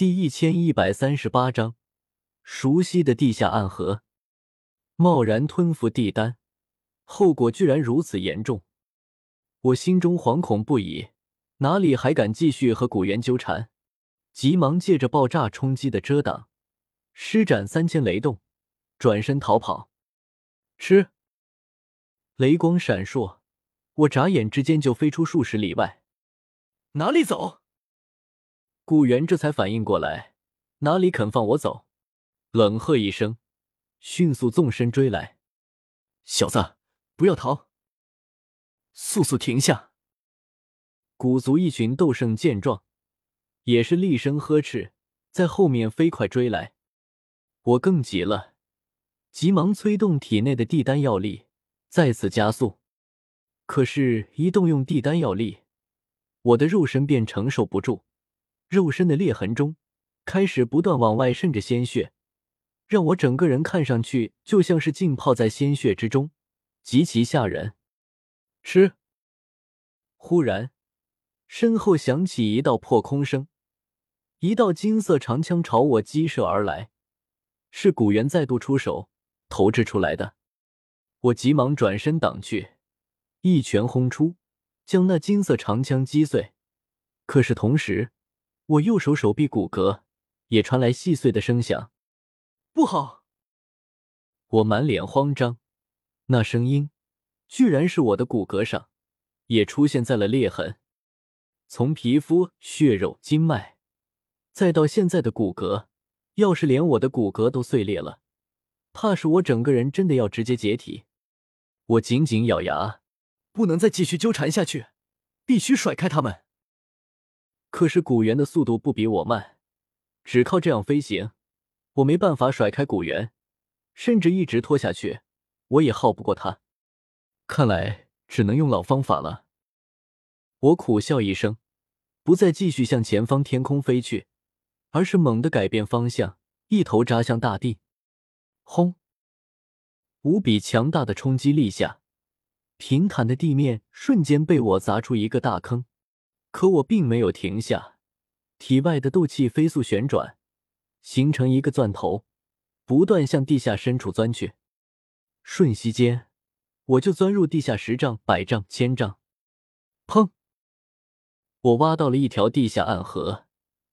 第一千一百三十八章，熟悉的地下暗河。贸然吞服地丹，后果居然如此严重，我心中惶恐不已，哪里还敢继续和古猿纠缠？急忙借着爆炸冲击的遮挡，施展三千雷动，转身逃跑。吃！雷光闪烁，我眨眼之间就飞出数十里外。哪里走？古猿这才反应过来，哪里肯放我走？冷喝一声。迅速纵身追来，小子，不要逃！速速停下！古族一群斗圣见状，也是厉声呵斥，在后面飞快追来。我更急了，急忙催动体内的地丹药力，再次加速。可是，一动用地丹药力，我的肉身便承受不住，肉身的裂痕中开始不断往外渗着鲜血。让我整个人看上去就像是浸泡在鲜血之中，极其吓人。吃！忽然，身后响起一道破空声，一道金色长枪朝我击射而来，是古猿再度出手投掷出来的。我急忙转身挡去，一拳轰出，将那金色长枪击碎。可是同时，我右手手臂骨骼也传来细碎的声响。不好！我满脸慌张，那声音居然是我的骨骼上也出现在了裂痕，从皮肤、血肉、经脉，再到现在的骨骼，要是连我的骨骼都碎裂了，怕是我整个人真的要直接解体。我紧紧咬牙，不能再继续纠缠下去，必须甩开他们。可是古猿的速度不比我慢，只靠这样飞行。我没办法甩开古猿，甚至一直拖下去，我也耗不过他。看来只能用老方法了。我苦笑一声，不再继续向前方天空飞去，而是猛地改变方向，一头扎向大地。轰！无比强大的冲击力下，平坦的地面瞬间被我砸出一个大坑。可我并没有停下，体外的斗气飞速旋转。形成一个钻头，不断向地下深处钻去。瞬息间，我就钻入地下十丈、百丈、千丈。砰！我挖到了一条地下暗河，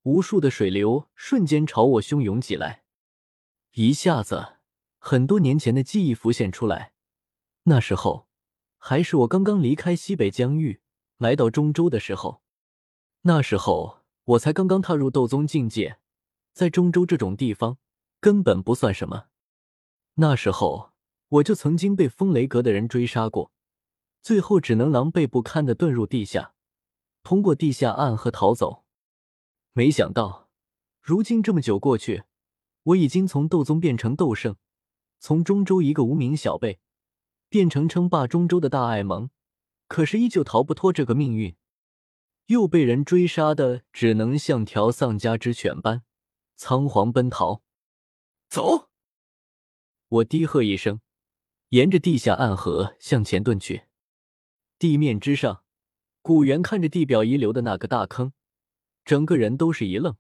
无数的水流瞬间朝我汹涌起来。一下子，很多年前的记忆浮现出来。那时候，还是我刚刚离开西北疆域，来到中州的时候。那时候，我才刚刚踏入斗宗境界。在中州这种地方，根本不算什么。那时候，我就曾经被风雷阁的人追杀过，最后只能狼狈不堪的遁入地下，通过地下暗河逃走。没想到，如今这么久过去，我已经从斗宗变成斗圣，从中州一个无名小辈，变成称霸中州的大爱盟，可是依旧逃不脱这个命运，又被人追杀的，只能像条丧家之犬般。仓皇奔逃，走！我低喝一声，沿着地下暗河向前遁去。地面之上，古猿看着地表遗留的那个大坑，整个人都是一愣。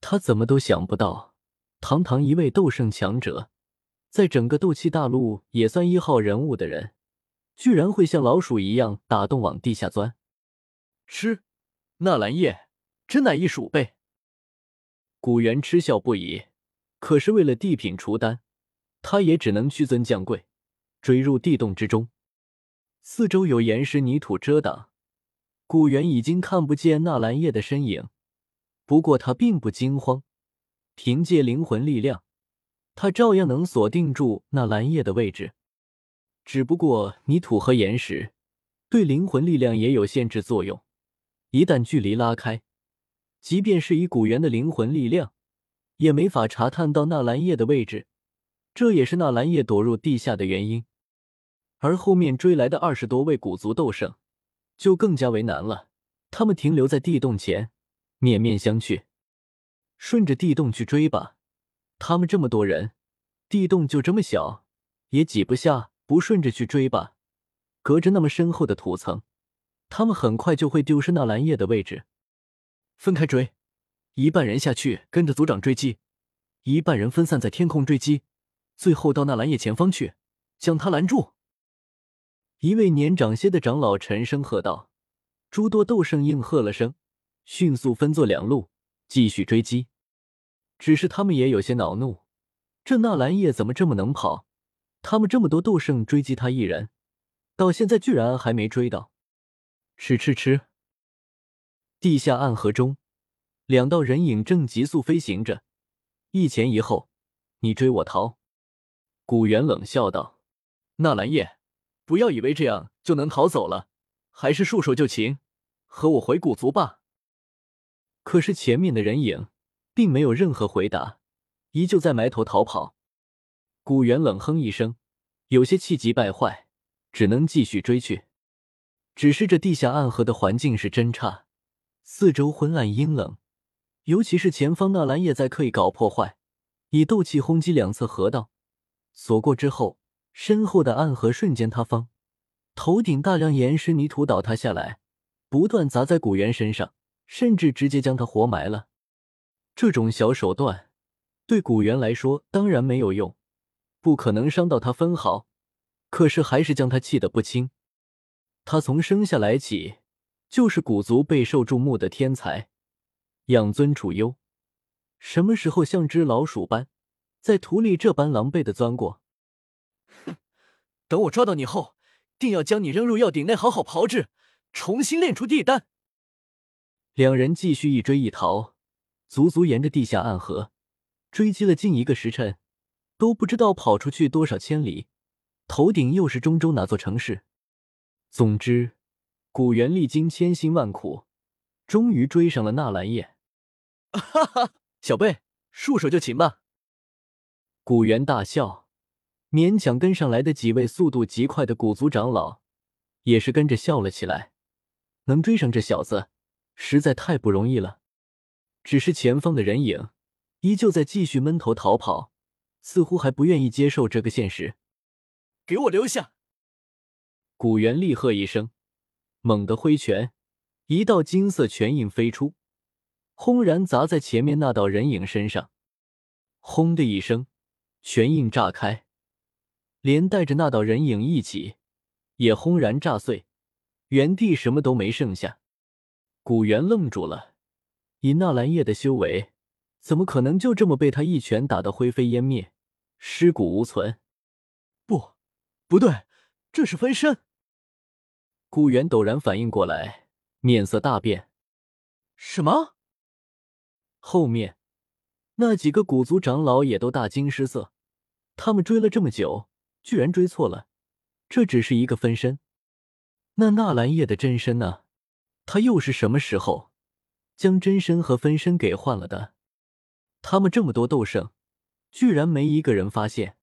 他怎么都想不到，堂堂一位斗圣强者，在整个斗气大陆也算一号人物的人，居然会像老鼠一样打洞往地下钻。吃，纳兰叶真乃一鼠辈。古猿嗤笑不已，可是为了地品除丹，他也只能屈尊降贵，追入地洞之中。四周有岩石泥土遮挡，古猿已经看不见纳兰叶的身影。不过他并不惊慌，凭借灵魂力量，他照样能锁定住纳兰叶的位置。只不过泥土和岩石对灵魂力量也有限制作用，一旦距离拉开。即便是以古猿的灵魂力量，也没法查探到纳兰叶的位置，这也是纳兰叶躲入地下的原因。而后面追来的二十多位古族斗圣，就更加为难了。他们停留在地洞前，面面相觑。顺着地洞去追吧，他们这么多人，地洞就这么小，也挤不下；不顺着去追吧，隔着那么深厚的土层，他们很快就会丢失纳兰叶的位置。分开追，一半人下去跟着族长追击，一半人分散在天空追击，最后到纳兰叶前方去，将他拦住。一位年长些的长老沉声喝道：“诸多斗圣应和了声，迅速分作两路，继续追击。只是他们也有些恼怒，这纳兰叶怎么这么能跑？他们这么多斗圣追击他一人，到现在居然还没追到。吃吃吃！地下暗河中，两道人影正急速飞行着，一前一后，你追我逃。”古元冷笑道：“纳兰叶。”不要以为这样就能逃走了，还是束手就擒，和我回古族吧。可是前面的人影并没有任何回答，依旧在埋头逃跑。古元冷哼一声，有些气急败坏，只能继续追去。只是这地下暗河的环境是真差，四周昏暗阴冷，尤其是前方纳兰叶在刻意搞破坏，以斗气轰击两侧河道，锁过之后。身后的暗河瞬间塌方，头顶大量岩石泥土倒塌下来，不断砸在古猿身上，甚至直接将他活埋了。这种小手段对古猿来说当然没有用，不可能伤到他分毫，可是还是将他气得不轻。他从生下来起就是古族备受注目的天才，养尊处优，什么时候像只老鼠般在土里这般狼狈的钻过？等我抓到你后，定要将你扔入药鼎内，好好炮制，重新炼出地丹。两人继续一追一逃，足足沿着地下暗河追击了近一个时辰，都不知道跑出去多少千里，头顶又是中州哪座城市。总之，古元历经千辛万苦，终于追上了纳兰叶。哈哈，小辈，束手就擒吧！古元大笑。勉强跟上来的几位速度极快的古族长老，也是跟着笑了起来。能追上这小子，实在太不容易了。只是前方的人影依旧在继续闷头逃跑，似乎还不愿意接受这个现实。给我留下！古元厉喝一声，猛地挥拳，一道金色拳印飞出，轰然砸在前面那道人影身上。轰的一声，拳印炸开。连带着那道人影一起，也轰然炸碎，原地什么都没剩下。古元愣住了，以纳兰叶的修为，怎么可能就这么被他一拳打得灰飞烟灭，尸骨无存？不，不对，这是分身！古元陡然反应过来，面色大变。什么？后面那几个古族长老也都大惊失色，他们追了这么久。居然追错了，这只是一个分身。那纳兰叶的真身呢？他又是什么时候将真身和分身给换了的？他们这么多斗圣，居然没一个人发现。